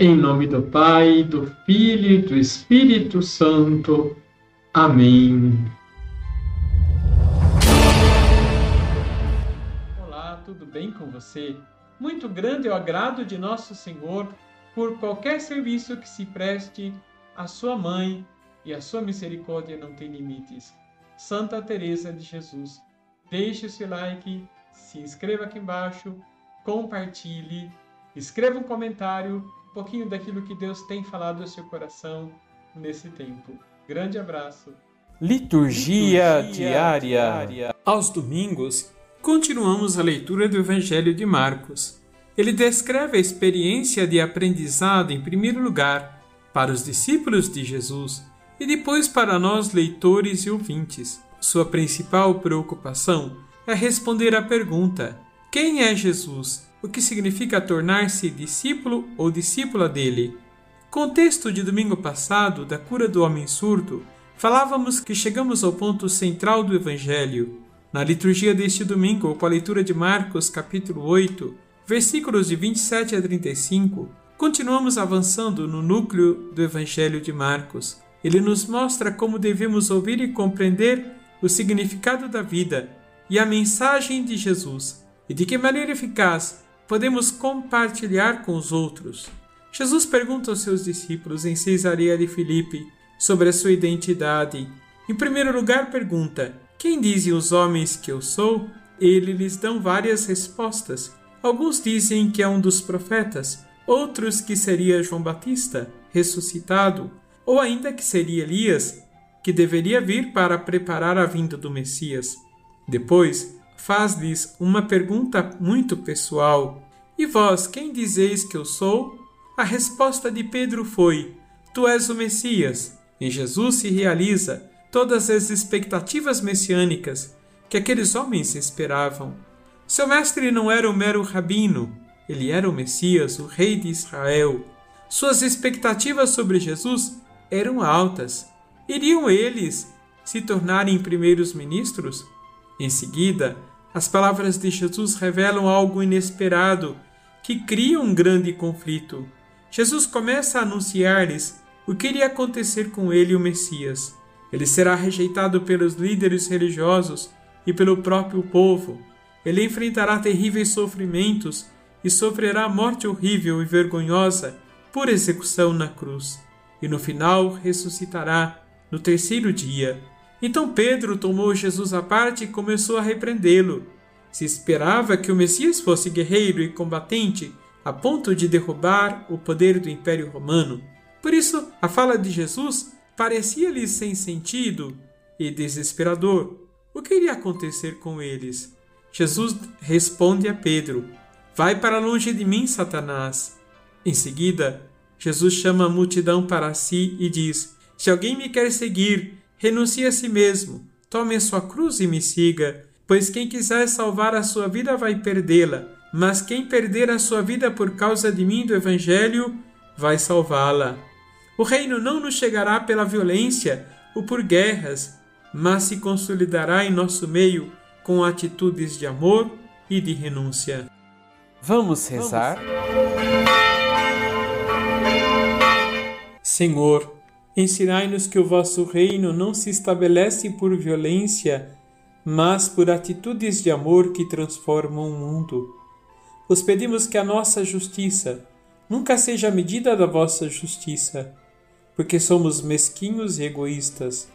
Em nome do Pai, do Filho e do Espírito Santo. Amém. Olá, tudo bem com você? Muito grande é o agrado de nosso Senhor por qualquer serviço que se preste à sua mãe e a sua misericórdia não tem limites. Santa Teresa de Jesus. Deixe o seu like, se inscreva aqui embaixo, compartilhe, escreva um comentário um pouquinho daquilo que Deus tem falado ao seu coração nesse tempo. Grande abraço. Liturgia, Liturgia diária. diária. Aos domingos, continuamos a leitura do Evangelho de Marcos. Ele descreve a experiência de aprendizado, em primeiro lugar, para os discípulos de Jesus e depois para nós, leitores e ouvintes. Sua principal preocupação é responder à pergunta: quem é Jesus? o que significa tornar-se discípulo ou discípula dele. Contexto de domingo passado, da cura do homem surdo, falávamos que chegamos ao ponto central do Evangelho. Na liturgia deste domingo, com a leitura de Marcos, capítulo 8, versículos de 27 a 35, continuamos avançando no núcleo do Evangelho de Marcos. Ele nos mostra como devemos ouvir e compreender o significado da vida e a mensagem de Jesus, e de que maneira eficaz podemos compartilhar com os outros. Jesus pergunta aos seus discípulos em Cesareia de Filipe sobre a sua identidade. Em primeiro lugar, pergunta: Quem dizem os homens que eu sou? Ele lhes dão várias respostas. Alguns dizem que é um dos profetas, outros que seria João Batista, ressuscitado, ou ainda que seria Elias, que deveria vir para preparar a vinda do Messias. Depois, faz-lhes uma pergunta muito pessoal: E vós, quem dizeis que eu sou? A resposta de Pedro foi: Tu és o Messias. Em Jesus se realiza todas as expectativas messiânicas que aqueles homens esperavam. Seu mestre não era o mero rabino, ele era o Messias, o Rei de Israel. Suas expectativas sobre Jesus eram altas. Iriam eles se tornarem primeiros ministros? Em seguida, as palavras de Jesus revelam algo inesperado que cria um grande conflito. Jesus começa a anunciar-lhes o que iria acontecer com ele, o Messias. Ele será rejeitado pelos líderes religiosos e pelo próprio povo. Ele enfrentará terríveis sofrimentos e sofrerá morte horrível e vergonhosa por execução na cruz. E no final ressuscitará no terceiro dia. Então Pedro tomou Jesus à parte e começou a repreendê-lo. Se esperava que o Messias fosse guerreiro e combatente a ponto de derrubar o poder do Império Romano. Por isso, a fala de Jesus parecia-lhes sem sentido e desesperador. O que iria acontecer com eles? Jesus responde a Pedro: Vai para longe de mim, Satanás. Em seguida, Jesus chama a multidão para si e diz: Se alguém me quer seguir, renuncie a si mesmo, tome a sua cruz e me siga, pois quem quiser salvar a sua vida vai perdê-la, mas quem perder a sua vida por causa de mim do Evangelho vai salvá-la. O reino não nos chegará pela violência ou por guerras, mas se consolidará em nosso meio com atitudes de amor e de renúncia. Vamos rezar? Senhor, Ensinai-nos que o vosso reino não se estabelece por violência, mas por atitudes de amor que transformam o mundo. Vos pedimos que a nossa justiça nunca seja medida da vossa justiça, porque somos mesquinhos e egoístas.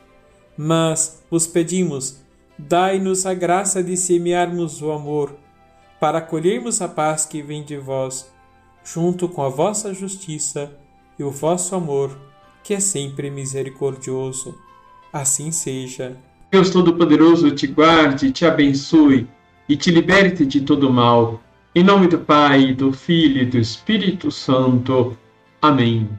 Mas vos pedimos, dai-nos a graça de semearmos o amor, para colhermos a paz que vem de vós, junto com a vossa justiça e o vosso amor que é sempre misericordioso. Assim seja. Deus Todo-Poderoso te guarde, te abençoe e te liberte de todo mal. Em nome do Pai, do Filho e do Espírito Santo. Amém.